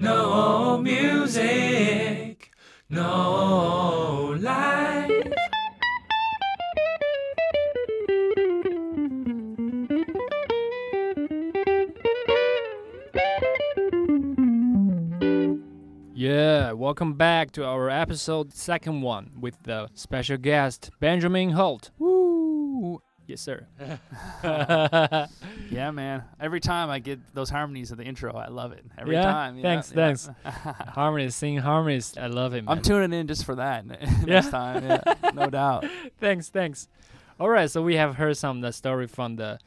No music, no life. Yeah, welcome back to our episode second one with the special guest Benjamin Holt. Yes, sir. Yeah, man. Every time I get those harmonies of the intro, I love it. Every Yeah? time. Thanks, yeah. thanks. harmonies, singing harmonies. I love it, man. I'm tuning in just for that next time. Yeah, no doubt. thanks, thanks. All right, so we have heard some the story from the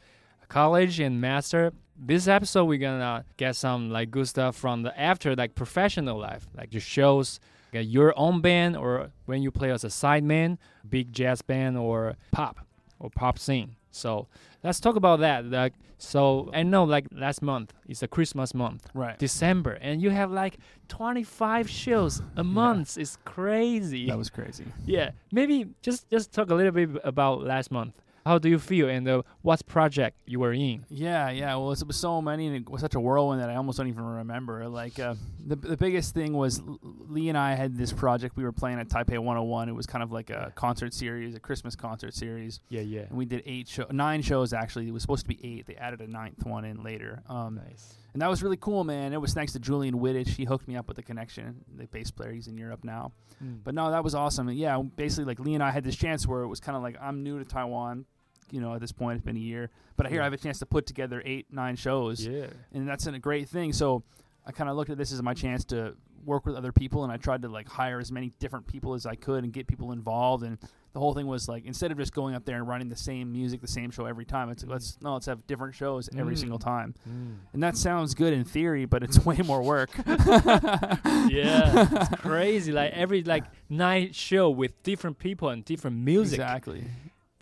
college and master. This episode, we're gonna get some like good stuff from the after like professional life, like your shows, get your own band, or when you play as a sideman, big jazz band, or pop or pop scene. So let's talk about that. Like, so I know like last month is a Christmas month, Right. December, and you have like 25 shows a month. It's crazy. That was crazy. Yeah, maybe just just talk a little bit about last month. How do you feel and uh, what project you were in? Yeah, yeah. Well, it was so many, and it was such a whirlwind that I almost don't even remember. Like uh, the the biggest thing was Lee and I had this project we were playing at Taipei 101. It was kind of like a concert series, a Christmas concert series, Yeah, yeah. and we did eight show, nine shows actually. It was supposed to be eight. They added a ninth one in later. Um, Nice. And that was really cool, man. It was thanks to Julian Wittich. He hooked me up with the connection, the bass player. He's in Europe now. Mm. But no, that was awesome. And yeah, basically, like Lee and I had this chance where it was kind of like I'm new to Taiwan. You know, at this point, it's been a year. But here I have a chance to put together eight, nine shows. yeah. And that's a great thing. So I kind of looked at this as my chance to work with other people. And I tried to like hire as many different people as I could and get people involved. And the whole thing was like, instead of just going up there and running the same music, the same show every time, it's like, let's, no, let's have different shows every Mm. single time. Mm. And that sounds good in theory, but it's way more work. yeah, it's crazy. Like every like night show with different people and different music. Exactly.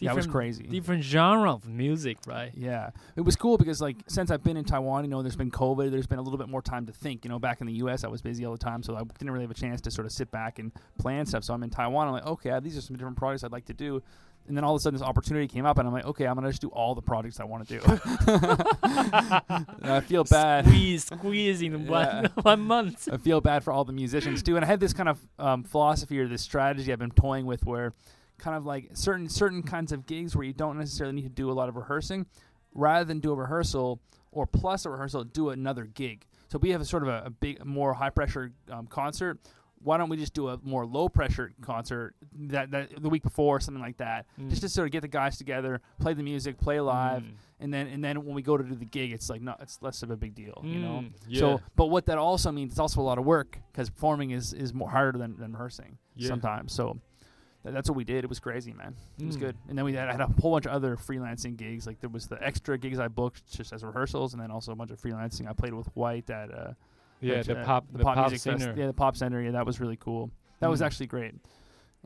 That was crazy. Different genre of music, right? Yeah, it was cool because like since I've been in Taiwan, you know, there's been COVID. There's been a little bit more time to think. You know, back in the U.S., I was busy all the time, so I didn't really have a chance to sort of sit back and plan stuff. So I'm in Taiwan. I'm like, okay, these are some different projects I'd like to do. And then all of a sudden, this opportunity came up, and I'm like, okay, I'm gonna just do all the projects I want to do. I feel bad. Squeeze, squeeze in Yeah. one one month. I feel bad for all the musicians too. And I had this kind of um, philosophy or this strategy I've been toying with, where kind of like certain certain kinds of gigs where you don't necessarily need to do a lot of rehearsing, rather than do a rehearsal or plus a rehearsal, do another gig. So we have a sort of a, a big, more high pressure um, concert. Why don't we just do a more low pressure concert that, that the week before, or something like that, just to sort of get the guys together, play the music, play live, Mm. and then and then when we go to do the gig, it's like no, it's less of a big deal, you know. Mm, yeah. So, but what that also means, it's also a lot of work because performing is, is more harder than, than rehearsing Yeah. sometimes. So th- that's what we did. It was crazy, man. It was Mm. good. And then we had, I had a whole bunch of other freelancing gigs. Like there was the extra gigs I booked just as rehearsals, and then also a bunch of freelancing. I played with White at uh, yeah, the uh, pop, the, pop, music fest- yeah, the pop center. Yeah, that was really cool. That was Mm. actually great.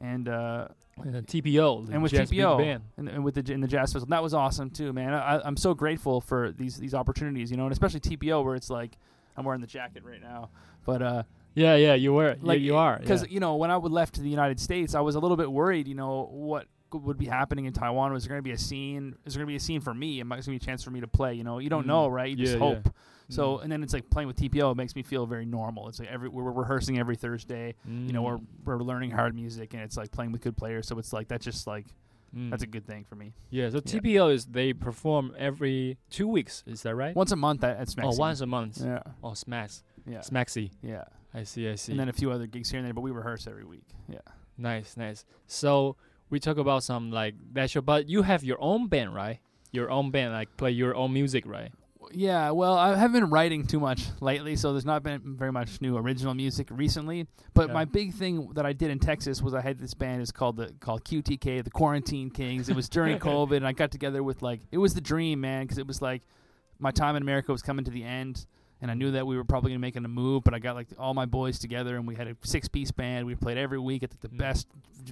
And uh, and the TPO, and with TPO and, and with the in the jazz festival, that was awesome too, man. I, I'm so grateful for these these opportunities, you know, and especially TPO where it's like I'm wearing the jacket right now, but uh, Yeah, yeah, you were, like yeah, you are, because yeah. you know when I would left to the United States, I was a little bit worried, you know, what would be happening in Taiwan. Was there going to be a scene? Is there going to be a scene for me? Am I going to be a chance for me to play? You know, you don't Mm. know, right? You Yeah, just yeah. hope. So Mm. and then it's like playing with TPO. It makes me feel very normal. It's like every we're rehearsing every Thursday. You know, we're Mm. we're learning hard music, and it's like playing with good players. So it's like that's just like Mm. that's a good thing for me. yeah. So yeah. TPO is they perform every two weeks. Is that right? Once a month at, at Smaxy. Oh, once a month. Yeah, Oh, Smax, yeah, Smaxy. yeah. I see, I see. And then a few other gigs here and there, but we rehearse every week. Yeah. nice, nice. So we talk about some like that show, but you have your own band, right? Your own band, like play your own music, right? Yeah, well, I haven't been writing too much lately, so there's not been very much new original music recently. But Yeah. my big thing that I did in Texas was I had this band is called the called QTK, the Quarantine Kings. It was during COVID, and I got together with like it was the dream, man, because it was like my time in America was coming to the end, and I knew that we were probably gonna make a move. But I got like all my boys together, and we had a six piece band. We played every week at the, the Mm. best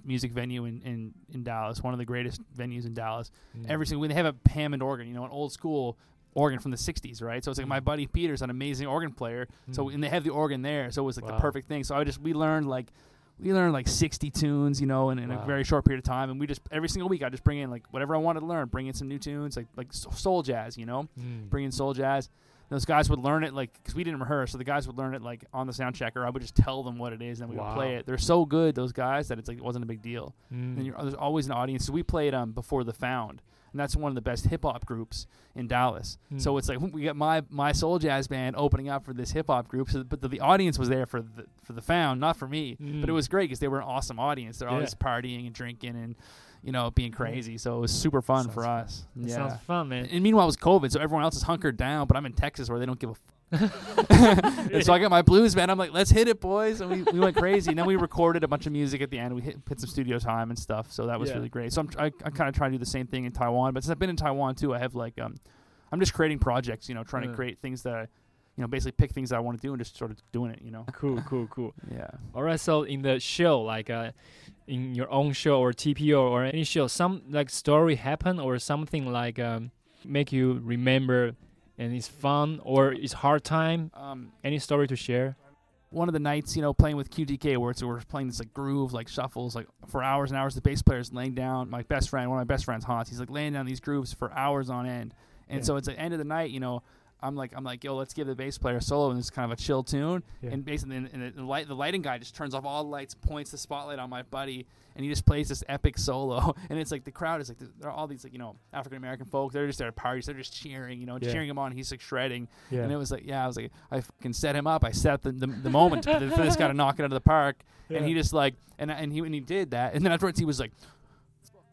music venue in, in in Dallas, one of the greatest venues in Dallas Mm. every single week they have a Hammond organ, you know, an old school organ from the '60s, right? So it's like my Mm. buddy Peter's an amazing organ player. So Mm. and they have the organ there, so it was like Wow. the perfect thing. So I just we learned like we learned like 60 tunes, you know, in, in Wow. a very short period of time, and we just every single week I just bring in like whatever I wanted to learn, bring in some new tunes, like like soul jazz, you know, Mm. bring in soul jazz. those guys would learn it like because we didn't rehearse, so the guys would learn it like on the sound check, or I would just tell them what it is, and we would play it. They're so good, those guys, that it's like it wasn't a big deal. Mm. And you're, there's always an audience. So we played um before the Found, and that's one of the best hip hop groups in Dallas. So Mm. it's like we got my my soul jazz band opening up for this hip hop group, so, but the, the audience was there for the for the Found, not for me. But it Mm. was great because they were an awesome audience. They're Yeah. always partying and drinking and you know being crazy. So it was super fun Sounds for us. Yeah. sounds fun, man. And meanwhile, it was COVID, so everyone else is hunkered down, but I'm in Texas where they don't give a. And so I got my blues band. I'm like, let's hit it, boys, and we, we went crazy. And then we recorded a bunch of music at the end. We hit, hit some studio time and stuff, so that was Yeah. really great. So I'm, I, I kind of try to do the same thing in Taiwan, but since I've been in Taiwan too, I have like um, I'm just creating projects, you know, trying Yeah. to create things that, I, you know, basically pick things that I want to do and just sort of doing it, you know. cool, cool, cool. Yeah. All right, so in the show, like uh, in your own show or TPO or any show, some like story happen or something like um, make you remember, and it's fun or it's hard time. Um, Any story to share? one of the nights, you know, playing with QTK, where it's, we're playing this like groove, like shuffles, like for hours and hours. The bass player is laying down. My best friend, one of my best friends, Hans, he's like laying down these grooves for hours on end. And Yeah. so it's the end of the night, you know. I'm like, I'm like, yo, let's give the bass player a solo, and it's kind of a chill tune. Yeah. And basically, and, and the, light, the lighting guy just turns off all the lights, points the spotlight on my buddy, and he just plays this epic solo. And it's like the crowd is like, there are all these like, you know, African American folk. They're just there at parties. They're just cheering, you know, Yeah. cheering him on. He's like shredding. Yeah. And it was like, yeah, I was like, I fucking set him up. I set the, the, the moment for this guy to knock it out of the park. And he just like, and and he and he did that. And then afterwards, he was like, "Fuck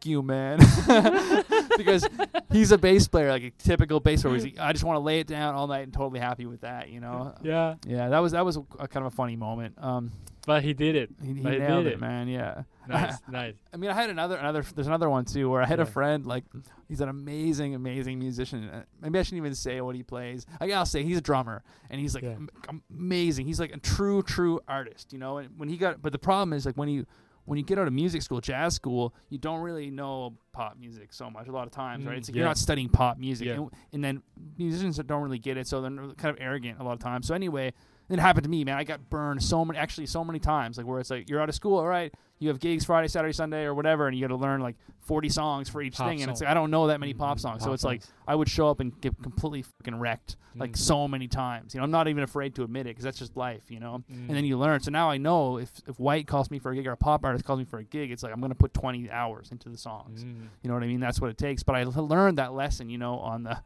you, man," because he's a bass player, like a typical bass player. Like, I just want to lay it down all night and totally happy with that, you know. yeah, Yeah, that was that was a, a kind of a funny moment. Um, but he did it. he, he he nailed it, it. man. Yeah. Nice, nice. I mean, I had another another. There's another one too where I had a friend like he's an amazing, amazing musician. Uh, Maybe I shouldn't even say what he plays. I I'll say he's a drummer and he's like Yeah. am- amazing. He's like a true, true artist. You know, and when he got, but the problem is like when you when you get out of music school, jazz school, you don't really know pop music so much. A lot of times, right? Mm, It's like yeah. you're not studying pop music, Yeah. and, and then musicians that don't really get it, so they're kind of arrogant a lot of times. So anyway, it happened to me, man. I got burned so many, actually, so many times. Like where it's like you're out of school, all right. You have gigs Friday, Saturday, Sunday, or whatever, and you got to learn like 40 songs for each Pop thing. And it's like I don't know that many pop Mm, songs, so pop it's like. I would show up and get completely fucking wrecked like Mm. so many times. You know, I'm not even afraid to admit it because that's just life. You know, Mm. and then you learn. So now I know if if White calls me for a gig or a pop artist calls me for a gig, it's like I'm gonna put 20 hours into the songs. Mm. You know what I mean? That's what it takes. But I l- learned that lesson, you know, on the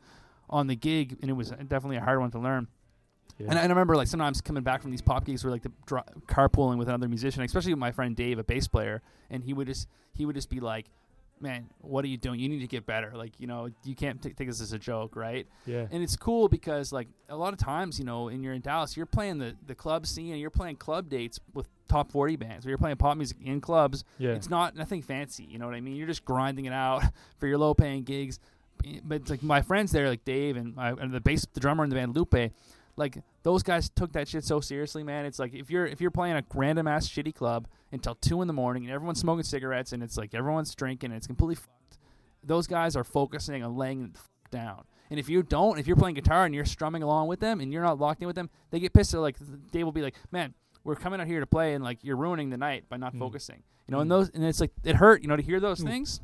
on the gig, and it was definitely a hard one to learn. Yeah. And I remember like sometimes coming back from these pop gigs where like the carpooling with another musician, especially with my friend Dave, a bass player, and he would just he would just be like, "Man, what are you doing? You need to get better. Like, you know, you can't t- take this as a joke, right?" yeah. And it's cool because like a lot of times, you know, and you're in Dallas, you're playing the the club scene, you're playing club dates with top 40 bands. Where you're playing pop music in clubs. Yeah. It's not nothing fancy. You know what I mean? You're just grinding it out for your low paying gigs. But it's like my friends there, like Dave and, my, and the bass, the drummer in the band Lupe, like those guys took that shit so seriously, man. It's like if you're if you're playing a random ass shitty club until two in the morning and everyone's smoking cigarettes and it's like everyone's drinking and it's completely fucked. Those guys are focusing on laying the fuck down. And if you don't, if you're playing guitar and you're strumming along with them and you're not locked in with them, they get pissed. They're like Dave will be like, "Man, we're coming out here to play and like you're ruining the night by not Mm. focusing." You know, and Mm. those and it's like it hurt, you know, to hear those Mm. things.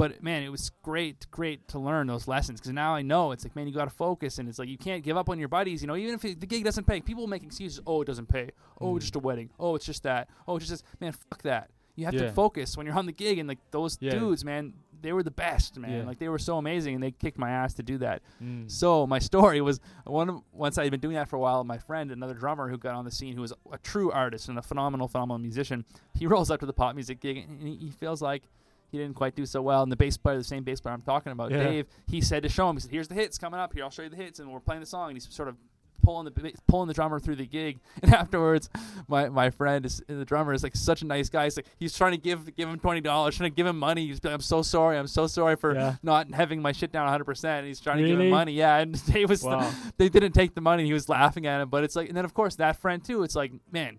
But man, it was great, great to learn those lessons because now I know it's like, man, you got to focus, and it's like you can't give up on your buddies. You know, even if the gig doesn't pay, people make excuses. Oh, it doesn't pay. Oh, Mm. just a wedding. Oh, it's just that. Oh, it's just this. Man, fuck that. You have Yeah. to focus when you're on the gig, and like those Yeah. dudes, man, they were the best, man. Yeah. Like they were so amazing, and they kicked my ass to do that. Mm. So my story was one of- once I had been doing that for a while. My friend, another drummer who got on the scene, who was a true artist and a phenomenal, phenomenal musician, he rolls up to the pop music gig and he, he feels like he didn't quite do so well. And the bass player, the same bass player I'm talking about, Yeah. Dave, he said to show him, he said, "Here's the hits coming up. Here, I'll show you the hits." And we're playing the song, and he's sort of pulling the pulling the drummer through the gig. And afterwards, my my friend is the drummer is like such a nice guy. He's like he's trying to give give him twenty dollars, trying to give him money. He's like, I'm so sorry. I'm so sorry for Yeah. not having my shit down 100. percent And He's trying to give him money. Yeah, and Dave was Wow. they didn't take the money. He was laughing at him, but it's like, and then of course that friend too. It's like, man,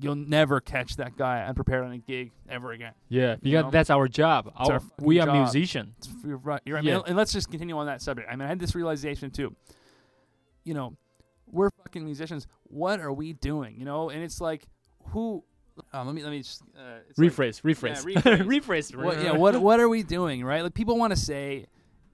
you'll never catch that guy unprepared on a gig ever again. Yeah, You know? that's our job. Our Our, we are musicians. You're right. You're right. Yeah. I mean, and let's just continue on that subject. I mean, I had this realization too. You know, we're fucking musicians. What are we doing? You know, and it's like, who? Um, let me let me just uh, it's like- Rephrase, rephrase, rephrase. rephrase. what, yeah, what what are we doing, right? Like people want to say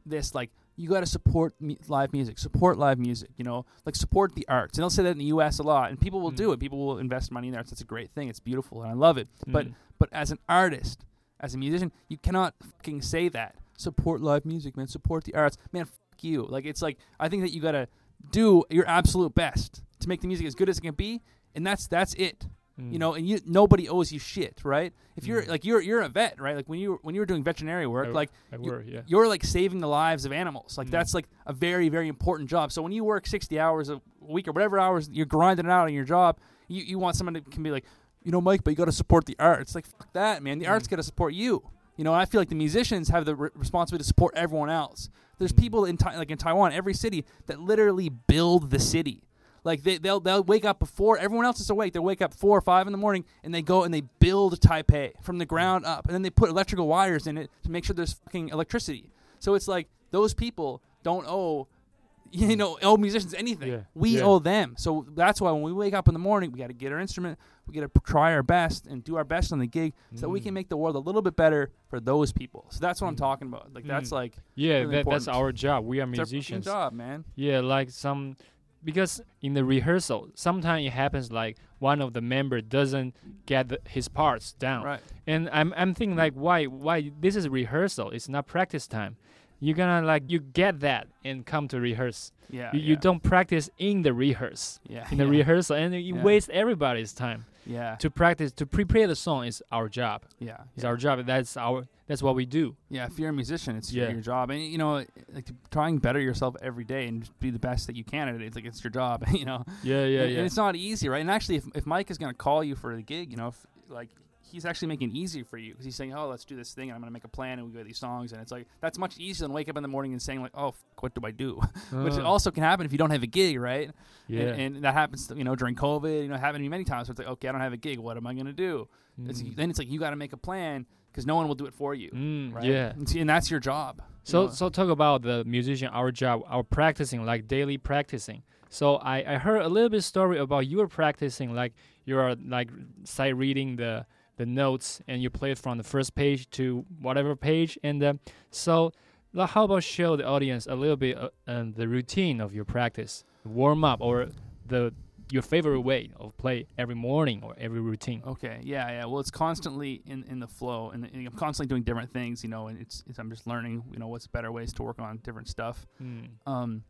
this like you got to support live music, support live music, you know, like support the arts. And they'll say that in the U.S. a lot, and people will do Mm. it. People will invest money in the arts. That's a great thing. It's beautiful, and I love it. But Mm. but as an artist, as a musician, you cannot fucking say that. Support live music, man. Support the arts, man. Fuck you. Like it's like I think that you gotta do your absolute best to make the music as good as it can be, and that's that's it. You Mm. know, and you nobody owes you shit, right? If you're Mm. like you're you're a vet, right? Like when you when you were doing veterinary work, I- like I you- were, yeah. you're like saving the lives of animals. Like Mm. that's like a very very important job. So when you work 60 hours a week or whatever hours you're grinding it out on your job, you you want someone that can be like, you know, Mike, but you got to support the arts. Like fuck that, man. The Mm. arts got to support you. You know, I feel like the musicians have the re- responsibility to support everyone else. There's Mm. people in Tai like in Taiwan, every city that literally build the city. Like they they'll they'll wake up before everyone else is awake. They wake up four or five in the morning and they go and they build Taipei from the ground up, and then they put electrical wires in it to make sure there's fucking electricity. So it's like those people don't owe, you know, owe musicians anything. Yeah. We Yeah. owe them. So that's why when we wake up in the morning, we got to get our instrument. We got to try our best and do our best on the gig so that we can Mm. make the world a little bit better for those people. So that's what I'm Mm. talking about. Like that's Mm. like Yeah, really that, that's our job. We are it's our musicians. job, man. Yeah, like some because in the rehearsal, sometimes it happens like one of the member doesn't get the, his parts down, Right. and I'm I'm thinking like why why this is rehearsal? It's not practice time. You're gonna like you get that and come to rehearse. Yeah. you, yeah. you don't practice in the rehearse Yeah. in the yeah. rehearsal, and you Yeah. waste everybody's time Yeah. to practice to prepare the song. Is our job. Yeah. It's our job. That's our that's what we do. Yeah, if you're a musician, it's your- Yeah. your job, and you know, like trying better yourself every day and be the best that you can at it. It's like it's your job, you know. Yeah, yeah, and, yeah. and it's not easy, right? And actually, if, if Mike is going to call you for the gig, you know, if, like he's actually making it easier for you because he's saying, "Oh, let's do this thing. And I'm going to make a plan, and we go these songs." And it's like that's much easier than wake up in the morning and saying like, "Oh, fuck, what do I do?" Which Uh, also can happen if you don't have a gig, right? yeah. And, and that happens, you know, during COVID. You know, happened to me many times. Where it's like, okay, I don't have a gig. What am I going to do? It's, Mm. then it's like you got to make a plan because no one will do it for you. Mm, Right? Yeah. and, see, and that's your job. you So know? so talk about the musician, our job, our practicing, like daily practicing. So I, I heard a little bit story about you were practicing, like you are like sight reading the the notes and you play it from the first page to whatever page. And uh, so how about show the audience a little bit uh, um, the routine of your practice, warm up, or the your favorite way of play every morning or every routine. Okay, yeah, yeah. Well, it's constantly in, in the flow, and, and I'm constantly doing different things, you know. And it's, it's I'm just learning, you know, what's better ways to work on different stuff. Mm. Um,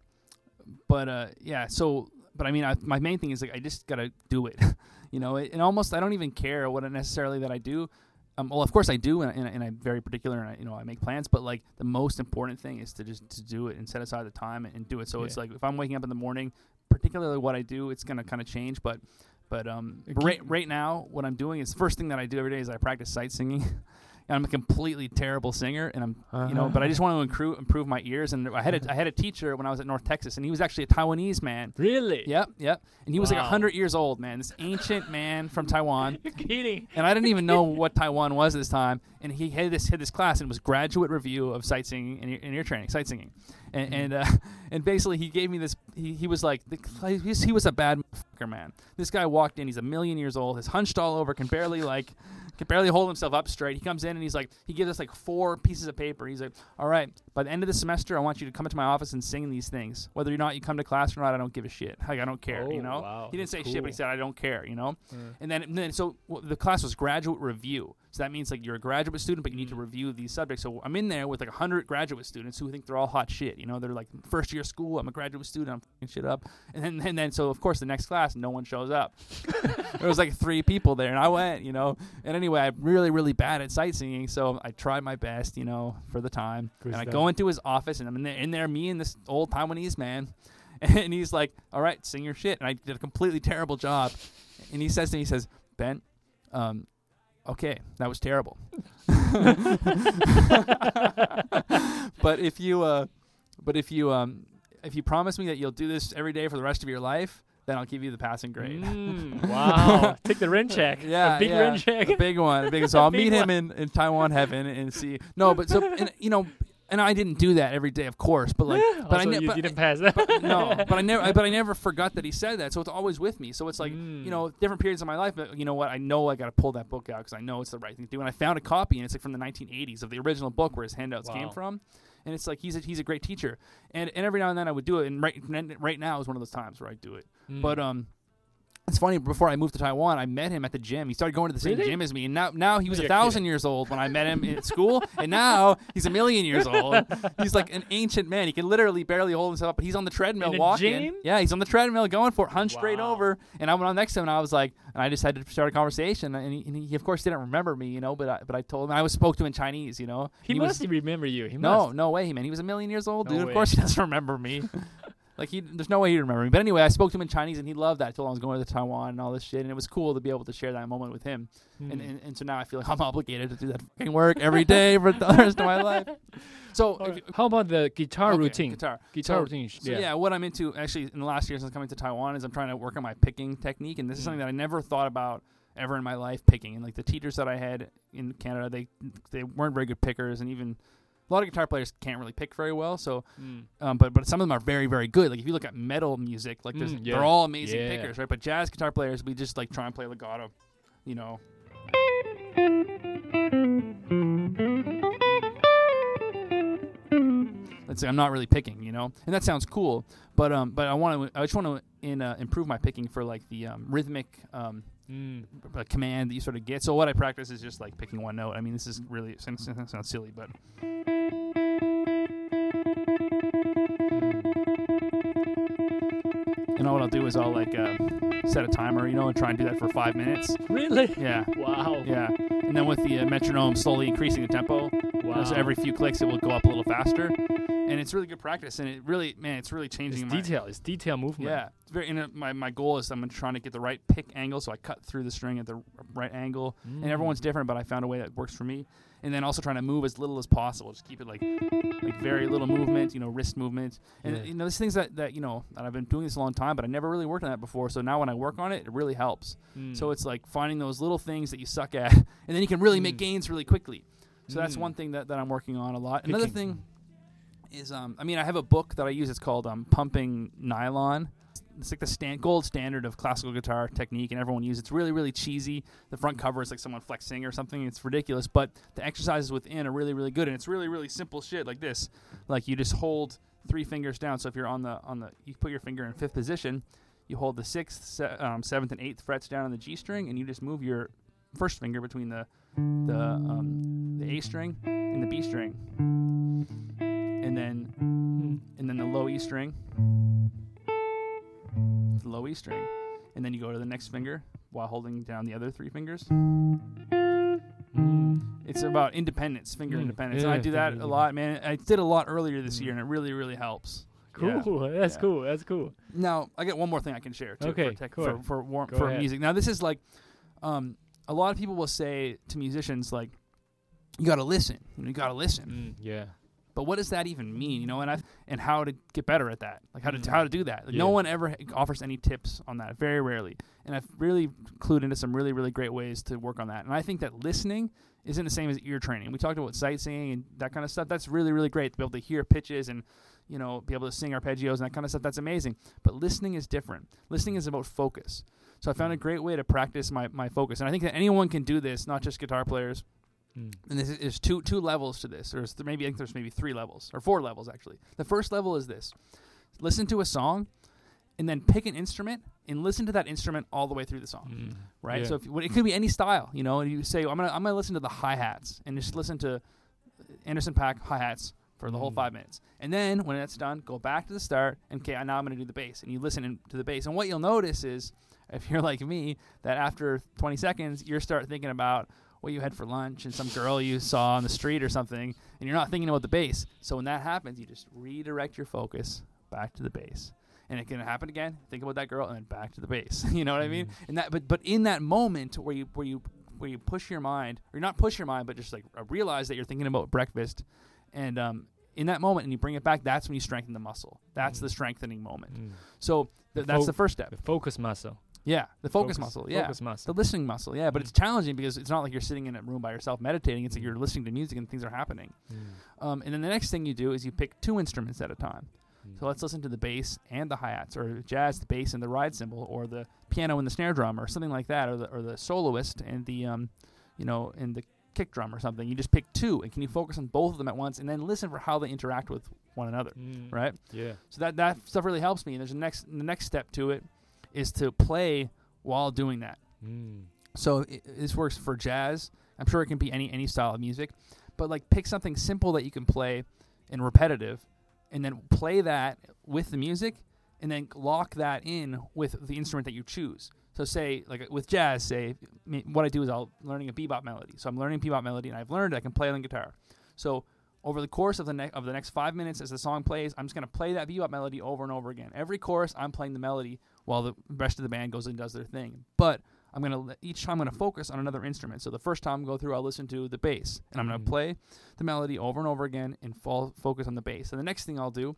but uh, yeah. So, but I mean, I, my main thing is like I just gotta do it, you know. And almost I don't even care what it necessarily that I do. Um, well, of course I do, and, and, and I'm very particular, and I, you know I make plans. But like the most important thing is to just to do it and set aside the time and, and do it. So it's like if I'm waking up in the morning, particularly what I do, it's gonna kind of change. But but um, right right now, what I'm doing is first thing that I do every day is I practice sight singing. I'm a completely terrible singer, and I'm you know, but I uh-huh. just want to improve improve my ears. And I had a, uh-huh. I had a teacher when I was at North Texas, and he was actually a Taiwanese man. Really? Yep, yep. And he was like Wow. like hundred years old, man. This ancient man from Taiwan. You're kidding. And I didn't even know what Taiwan was at this time. And he had this had this class, and it was graduate review of sight singing and ear, and ear training, sight singing. And mm-hmm. and, uh, and basically, he gave me this. He, he was like, the, he, was- he was a bad man. This guy walked in. He's a million years old. He's hunched all over, can barely like, can barely hold himself up straight. He comes in and he's like, he gives us like four pieces of paper. He's like, all right, by the end of the semester, I want you to come into my office and sing these things. Whether or not you come to class or not, I don't give a shit. Like I don't care. Oh, you know. wow. He didn't say That's shit, but he said I don't care. You know. Mm. And then, and then so w- the class was graduate review. So that means like you're a graduate student, but you need to Mm. review these subjects. So I'm in there with like hundred graduate students who think they're all hot shit. You know, they're like first year school. I'm a graduate student. I'm fucking shit up. And then, and then, so of course the next class, no one shows up. there was like three people there, and I went. You know, and anyway, I'm really, really bad at sight singing. So I tried my best. You know, for the time. Good and I go into his office, and I'm in there, in there, me and this old Taiwanese man. And he's like, "All right, sing your shit." And I did a completely terrible job. And he says to me, he says, "Ben, um, okay, that was terrible. but if you, uh, but if you, um, if you promise me that you'll do this every day for the rest of your life, then I'll give you the passing grade." Mm, wow. Take the rent check. Yeah, A big yeah, check. a big one, a big. So I'll Big meet him in, in Taiwan heaven and see. No, but so and, you know, and I didn't do that every day, of course. But like, but I Also, ne- you but- didn't pass. but no, but I never, but I never forgot that he said that. So it's always with me. So it's like Mm. you know, different periods of my life. But you know what? I know I got to pull that book out because I know it's the right thing to do. And I found a copy, and it's like from the 1980s of the original book where his handouts came from. And it's like he's a, he's a great teacher. And and every now and then I would do it, and right and right now is one of those times where I do it. Mm. But um, it's funny. Before I moved to Taiwan, I met him at the gym. He started going to the same Really? gym as me, and now now he was a You're thousand years old when I met him at school, and now he's a million years old. He's like an ancient man. He can literally barely hold himself up, but he's on the treadmill In a walking. gym? Yeah, he's on the treadmill going for it, hunched straight Wow. over. And I went on next to him, and I was like, and I just had to start a conversation, and he, and he of course didn't remember me, you know, but I, but I told him I was spoke to him in Chinese, you know. he, must remember you. He no, must. no way, man. He was a million years old, No dude. way. Of course he doesn't remember me. like he, there's no way he'd remember me. But anyway, I spoke to him in Chinese, and he loved that. I told him I was going to Taiwan and all this shit, and it was cool to be able to share that moment with him. Mm. And, and and so now I feel like I'm obligated to do that fucking work every day for the rest of my life. So, if right. How about the guitar okay, routine? guitar. Guitar So- routine. So yeah. what I'm into actually in the last year since coming to Taiwan is I'm trying to work on my picking technique, and this is Mm. something that I never thought about ever in my life picking. And like the teachers that I had in Canada, they they weren't very good pickers, and even a lot of guitar players can't really pick very well. So, Mm. um, but but some of them are very very good. Like if you look at metal music, like there's, Mm, yeah. they're all amazing Yeah. pickers, right? But jazz guitar players, we just like try and play legato, you know. Let's say I'm not really picking, you know, and that sounds cool. But um, but I want to, I just want to in, uh, improve my picking for like the um, rhythmic um, Mm. uh, command that you sort of get. So what I practice is just like picking one note. I mean, this is really sounds silly, but know what I'll do is I'll like uh, set a timer, you know, and try and do that for five minutes. Really? Yeah, Wow. yeah, and then with the uh, metronome slowly increasing the tempo. Wow. So every few clicks, it will go up a little faster, and it's really good practice. And it really, man, it's really changing. it's my, detail. It's detail movement. yeah, it's very. And uh, my my goal is I'm trying to get the right pick angle, so I cut through the string at the right angle. Mm. And everyone's different, but I found a way that works for me. And then also trying to move as little as possible, just keep it like like very little movement, you know, wrist movement. And Yeah. you know, there's things that that you know that I've been doing this a long time, but I never really worked on that before. So now when I work on it, it really helps. Mm. So it's like finding those little things that you suck at, and then you can really make Mm. gains really quickly. So that's Mm. one thing that, that I'm working on a lot. Another Picking. thing is, um, I mean, I have a book that I use. It's called um, Pumping Nylon. It's like the stand, gold standard of classical guitar technique, and everyone uses it. It's really, really cheesy. The front cover is like someone flexing or something. It's ridiculous, but the exercises within are really, really good, and it's really, really simple shit like this. Like you just hold three fingers down. So if you're on the on the, you put your finger in fifth position. You hold the sixth, se- um, seventh, and eighth frets down on the G string, and you just move your first finger between the the um, the A string and the B string, and then and then the low E string, the low E string, and then you go to the next finger while holding down the other three fingers. It's about independence, finger Mm, independence, and I do that a lot, man. I did a lot earlier this Mm. year, and it really, really helps. Cool. Yeah. That's Yeah. cool. That's cool. Now I got one more thing I can share too Okay, for tech, go for for, war- Go for music. Now this is like, um, a lot of people will say to musicians like, you got to listen. You, you got to listen. Mm. Yeah. But what does that even mean? You know, and I and how to get better at that, like how to Mm. how to do that. Like, Yeah. No one ever offers any tips on that. Very rarely. And I've really clued into some really really great ways to work on that. And I think that listening isn't the same as ear training. We talked about sight singing and that kind of stuff. That's really really great to be able to hear pitches and you know be able to sing arpeggios and that kind of stuff. That's amazing. But listening is different. Listening is about focus. So I found a great way to practice my, my focus. And I think that anyone can do this, not just guitar players Mm. and this is, there's two two levels to this. There's th- maybe I think there's maybe three levels or four levels actually. The first level is this: listen to a song, and then pick an instrument and listen to that instrument all the way through the song. Mm. Right. Yeah. So if, you- it could be any style, you know. And you say, I'm gonna I'm gonna listen to the hi hats and just listen to Anderson .Paak hi hats for the whole Mm. five minutes. And then when that's done, go back to the start and okay, now I'm gonna do the bass. And you listen in, to the bass. And what you'll notice is, if you're like me, that after 20 seconds, you start thinking about what you had for lunch and some girl you saw on the street or something, and you're not thinking about the bass. So when that happens, you just redirect your focus back to the bass. And it can happen again. Think about that girl, and then back to the bass. you know what I mean? And that, but but in that moment where you where you where you push your mind, or not push your mind, but just like realize that you're thinking about breakfast, and um, in that moment, and you bring it back, that's when you strengthen the muscle. That's Mm. the strengthening moment. Mm. So th- that's fo- the first step. The focus muscle. Yeah, the focus, muscle. Yeah, Focus muscle. the listening muscle. Yeah, but Mm. it's challenging because it's not like you're sitting in a room by yourself meditating. It's like you're listening to music and things are happening. Mm. Um, and then the next thing you do is you pick two instruments at a time. Mm. So let's listen to the bass and the hi-hats, or jazz, the bass and the ride cymbal, or the piano and the snare drum, or something like that, or the or the soloist and the um, you know, and the kick drum or something. You just pick two, and can you focus on both of them at once, and then listen for how they interact with one another, Mm. right? Yeah. So that that stuff really helps me. And there's a next the next step to it is to play while doing that. Mm. So i this works for jazz. I'm sure it can be any any style of music, but like pick something simple that you can play and repetitive, and then play that with the music, and then lock that in with the instrument that you choose. So say like with jazz, say what I do is I'll learning a bebop melody. So I'm learning bebop melody, and I've learned I can play it on guitar. So over the course of the ne- of the next five minutes, as the song plays, I'm just gonna play that bebop melody over and over again. Every chorus, I'm playing the melody while the rest of the band goes and does their thing. But I'm gonna each time I'm gonna focus on another instrument. So the first time I go through, I'll listen to the bass, and I'm gonna Mm. play the melody over and over again and fall focus on the bass. And the next thing I'll do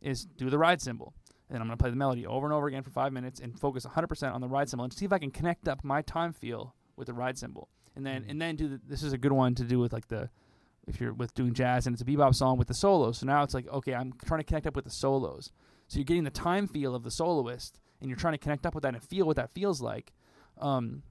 is do the ride cymbal. And I'm gonna play the melody over and over again for five minutes and focus 100% on the ride cymbal and see if I can connect up my time feel with the ride cymbal. And then Mm. and then do the, this is a good one to do with like the if you're with doing jazz and it's a bebop song with the solos. So now it's like okay, I'm trying to connect up with the solos. So you're getting the time feel of the soloist and you're trying to connect up with that and feel what that feels like. Um,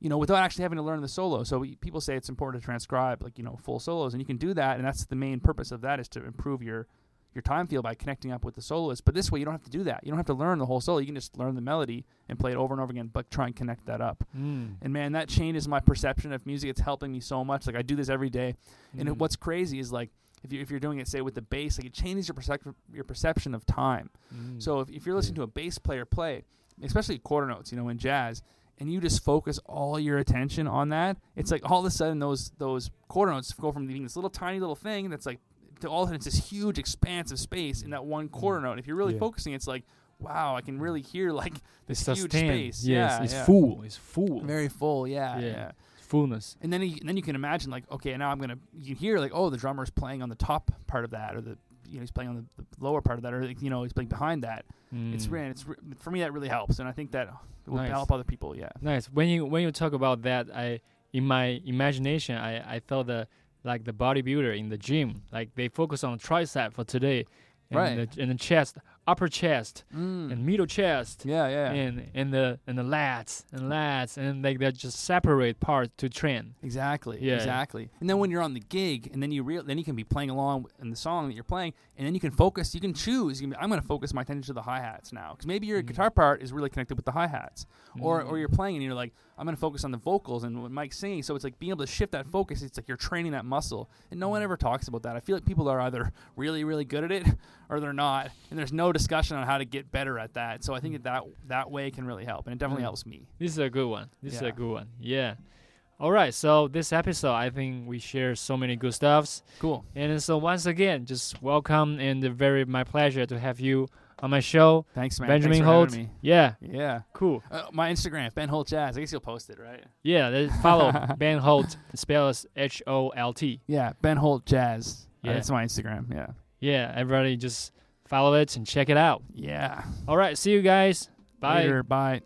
you know, without actually having to learn the solo. So we, people say it's important to transcribe like you know full solos, and you can do that, and that's the main purpose of that is to improve your your time feel by connecting up with the soloist. But this way, you don't have to do that. You don't have to learn the whole solo. You can just learn the melody and play it over and over again, but try and connect that up. Mm. And man, that changes my perception of music. It's helping me so much. Like I do this every day, and it, Mm. what's crazy is like if you if you're doing it say with the bass, like it changes your perception your perception of time. Mm. So if, if you're listening Yeah. to a bass player play, especially quarter notes, you know, in jazz, and you just focus all your attention on that, it's like all of a sudden those those quarter notes go from being this little tiny little thing that's like to all of a sudden it's this huge expanse of space in that one quarter note. If you're really Yeah. focusing, it's like wow, I can really hear like It's this huge sustained. space. Yes, yeah, it's yeah. full. It's full. very full. Yeah, Yeah. yeah. Fullness. And then you, and then you can imagine like okay now I'm gonna you hear like oh the drummer's playing on the top part of that or the you know he's playing on the, the lower part of that or like, you know he's playing behind that. It's Mm. really it's for me that really helps and I think that will Nice. help other people. Yeah. Nice. When you when you talk about that, I in my imagination, I I felt the like the bodybuilder in the gym, like they focus on tricep for today, and Right. the, and the chest, upper chest, Mm. and middle chest, yeah, yeah. and and the and the lats and lats, and like they just separate parts to train. Exactly. Yeah. Exactly. And then when you're on the gig, and then you real, then you can be playing along in the song that you're playing, and then you can focus. You can choose. You can be, I'm going to focus my attention to the hi hats now, because maybe your Mm. guitar part is really connected with the hi hats, or or Mm. you're playing and you're like, I'm going to focus on the vocals and when Mike's singing. So it's like being able to shift that focus. It's like you're training that muscle, and no one Mm. ever talks about that. I feel like people are either really really good at it or they're not, and there's no discussion on how to get better at that. So I think that that, that way can really help, and it definitely Mm. helps me. This is a good one. This is a good one. Yeah. All right. So this episode, I think we share so many good stuffs. Cool. And so once again, just welcome and very my pleasure to have you on my show, Thanks, man. Benjamin Thanks for Holt. Yeah, Yeah. cool. Uh, my Instagram, Ben Holt Jazz. I guess you'll post it, right? Yeah, follow Ben Holt. Spells H O L T. Yeah, Ben Holt Jazz. Uh, Yeah. that's my Instagram. Yeah. Yeah, everybody just follow it and check it out. Yeah. All right, see you guys. Bye. Later. Bye.